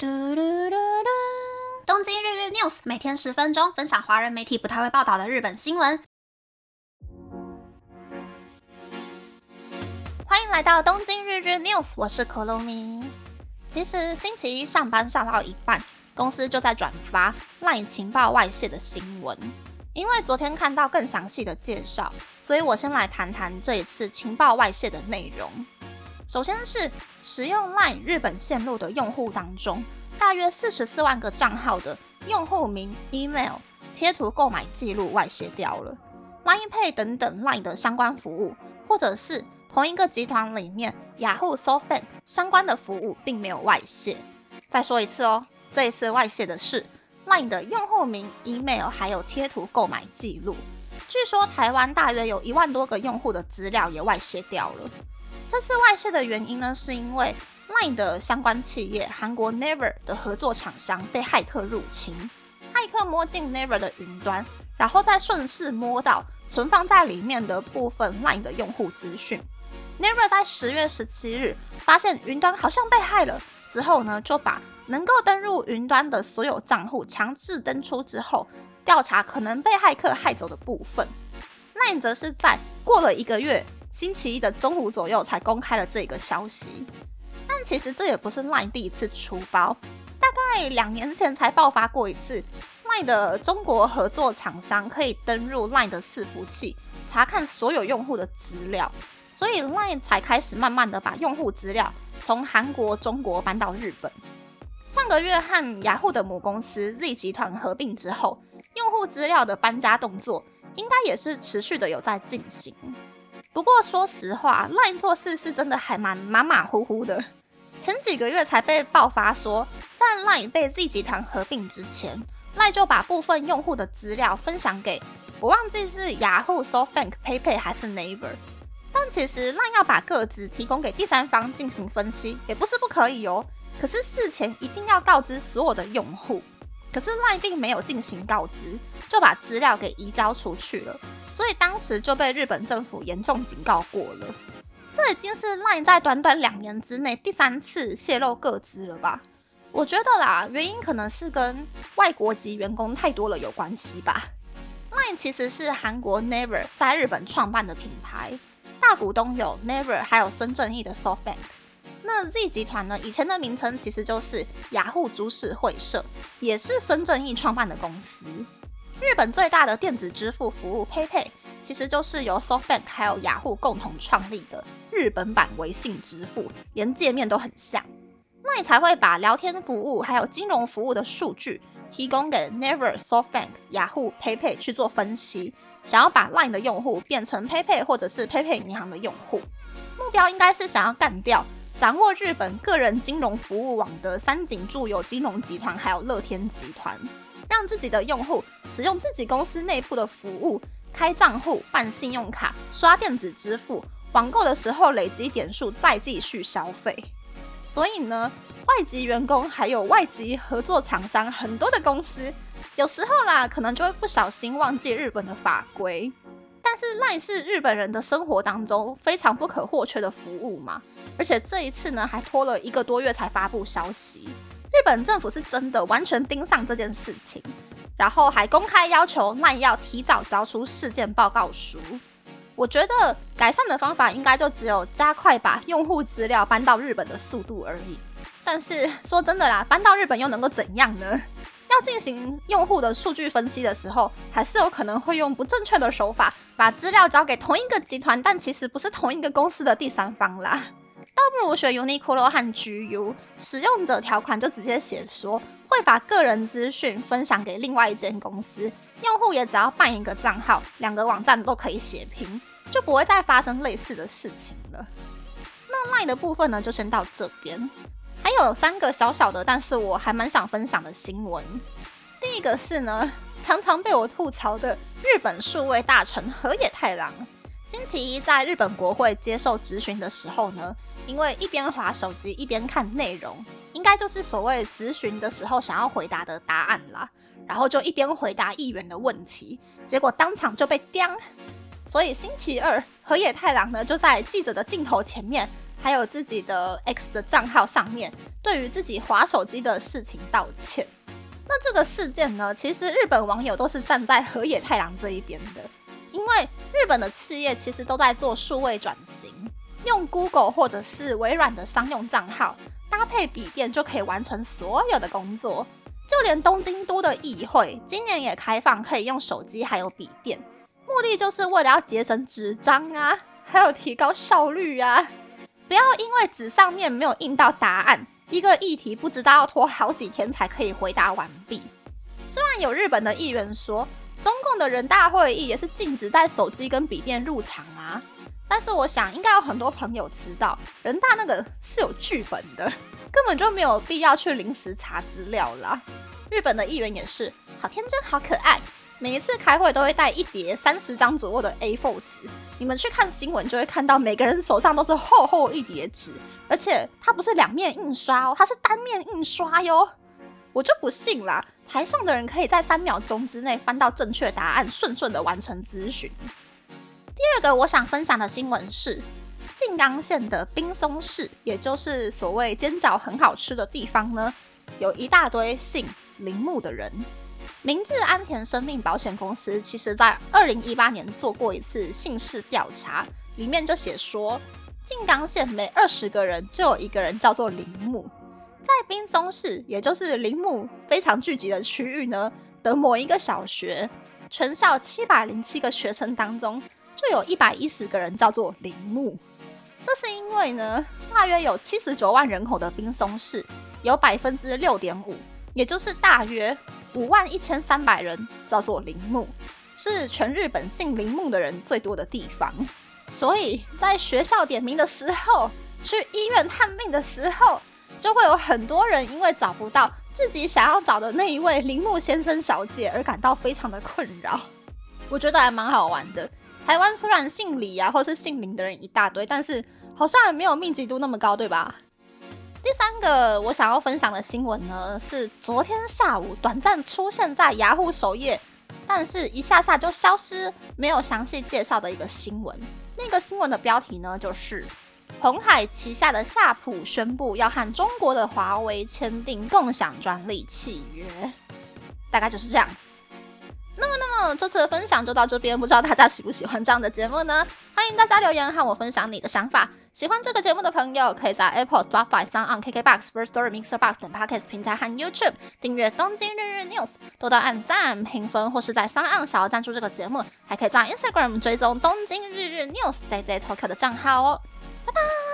嘟嘟嘟嘟！东京日日 news 每天十分钟，分享华人媒体不太会报道的日本新闻。欢迎来到东京日日 news，我是可露米。其实星期一上班上到一半，公司就在转发 LINE 情报外泄的新闻。因为昨天看到更详细的介绍，所以我先来谈谈这一次情报外泄的内容。首先是使用 LINE 日本线路的用户当中，大约四十四万个账号的用户名、email、贴图、购买记录外泄掉了。LINE Pay 等等 LINE 的相关服务，或者是同一个集团里面雅虎、SoftBank 相关的服务，并没有外泄。再说一次哦，这一次外泄的是 LINE 的用户名、email 还有贴图、购买记录。据说台湾大约有一万多个用户的资料也外泄掉了。这次外泄的原因呢，是因为 LINE 的相关企业韩国 Never 的合作厂商被骇客入侵，骇客摸进 Never 的云端，然后再顺势摸到存放在里面的部分 LINE 的用户资讯。Never 在十月十七日发现云端好像被害了之后呢，就把能够登入云端的所有账户强制登出之后，调查可能被骇客害走的部分。LINE 则是在过了一个月。星期一的中午左右才公开了这个消息，但其实这也不是 LINE 第一次出包，大概两年前才爆发过一次，LINE 的中国合作厂商可以登入 LINE 的伺服器查看所有用户的资料，所以 LINE 才开始慢慢的把用户资料从韩国、中国搬到日本。上个月和雅虎的母公司 Z 集团合并之后，用户资料的搬家动作应该也是持续的有在进行。不过说实话，LINE 做事是真的还蛮马马虎虎的。前几个月才被爆发说，在 LINE 被 Z 集团合并之前，LINE 就把部分用户的资料分享给我忘记是雅虎、SoftBank、PayPay 还是 Naver。但其实 LINE 要把个资提供给第三方进行分析，也不是不可以哦。可是事前一定要告知所有的用户。可是 LINE 并没有进行告知，就把资料给移交出去了。所以当时就被日本政府严重警告过了。这已经是 LINE 在短短两年之内第三次泄露个资了吧？我觉得啦，原因可能是跟外国籍员工太多了有关系吧。LINE 其实是韩国 Never 在日本创办的品牌，大股东有 Never，还有孙正义的 SoftBank。那 Z 集团呢？以前的名称其实就是雅虎株式会社，也是孙正义创办的公司。日本最大的电子支付服务 PayPay，其实就是由 SoftBank 还有雅虎共同创立的日本版微信支付，连界面都很像。那你才会把聊天服务还有金融服务的数据提供给 Never、SoftBank、雅虎、PayPay 去做分析，想要把 Line 的用户变成 PayPay 或者是 PayPay 银行的用户，目标应该是想要干掉掌握日本个人金融服务网的三井住友金融集团还有乐天集团。让自己的用户使用自己公司内部的服务，开账户、办信用卡、刷电子支付、网购的时候累积点数，再继续消费。所以呢，外籍员工还有外籍合作厂商，很多的公司有时候啦，可能就会不小心忘记日本的法规。但是赖是日本人的生活当中非常不可或缺的服务嘛，而且这一次呢，还拖了一个多月才发布消息。日本政府是真的完全盯上这件事情，然后还公开要求那要提早交出事件报告书。我觉得改善的方法应该就只有加快把用户资料搬到日本的速度而已。但是说真的啦，搬到日本又能够怎样呢？要进行用户的数据分析的时候，还是有可能会用不正确的手法把资料交给同一个集团，但其实不是同一个公司的第三方啦。倒不如学 Uniqlo 和 GU，使用者条款就直接写说会把个人资讯分享给另外一间公司，用户也只要办一个账号，两个网站都可以写平，就不会再发生类似的事情了。那 Line 的部分呢，就先到这边。还有三个小小的，但是我还蛮想分享的新闻。第一个是呢，常常被我吐槽的日本数位大臣河野太郎，星期一在日本国会接受质询的时候呢。因为一边划手机一边看内容，应该就是所谓质询的时候想要回答的答案啦。然后就一边回答议员的问题，结果当场就被刁。所以星期二河野太郎呢就在记者的镜头前面还有自己的 X 的账号上面，对于自己划手机的事情道歉。那这个事件呢，其实日本网友都是站在河野太郎这一边的，因为日本的企业其实都在做数位转型，用 Google 或者是微软的商用账号搭配笔电就可以完成所有的工作。就连东京都的议会今年也开放可以用手机还有笔电，目的就是为了要节省纸张啊，还有提高效率啊，不要因为纸上面没有印到答案。一个议题不知道要拖好几天才可以回答完毕。虽然有日本的议员说，中共的人大会议也是禁止带手机跟笔电入场啊，但是我想应该有很多朋友知道，人大那个是有剧本的，根本就没有必要去临时查资料啦。日本的议员也是，好天真，好可爱。每一次开会都会带一叠三十张左右的 A4 纸，你们去看新闻就会看到每个人手上都是厚厚一叠纸，而且它不是两面印刷哦，它是单面印刷哟。我就不信啦，台上的人可以在三秒钟之内翻到正确答案，顺顺的完成咨询。第二个我想分享的新闻是，静冈县的滨松市，也就是所谓煎饺很好吃的地方呢，有一大堆姓铃木的人。明治安田生命保险公司其实在二零一八年做过一次姓氏调查，里面就写说，静冈县每二十个人就有一个人叫做铃木。在滨松市，也就是铃木非常聚集的区域呢的某一个小学，全校七百零七个学生当中，就有一百一十个人叫做铃木。这是因为呢，大约有七十九万人口的滨松市，有百分之六点五，也就是大约。五万一千三百人叫做铃木，是全日本姓铃木的人最多的地方。所以在学校点名的时候，去医院探病的时候，就会有很多人因为找不到自己想要找的那一位铃木先生小姐而感到非常的困扰。我觉得还蛮好玩的。台湾虽然姓李啊，或是姓林的人一大堆，但是好像没有密集度那么高，对吧？第三个我想要分享的新闻呢，是昨天下午短暂出现在雅虎首页，但是一下下就消失，没有详细介绍的一个新闻。那个新闻的标题呢，就是红海旗下的夏普宣布要和中国的华为签订共享专利契约，大概就是这样。那么，那么这次的分享就到这边，不知道大家喜不喜欢这样的节目呢？欢迎大家留言和我分享你的想法。喜欢这个节目的朋友，可以在 Apple、Spotify、s o n KKBox、First Story、Mixer Box 等 Podcast 平台和 YouTube 订阅《东京日日 News》，多多按赞、评分，或是在 s o n 想要赞助这个节目，还可以在 Instagram 追踪《东京日日 News》JJ Tokyo 的账号哦。バイバイ。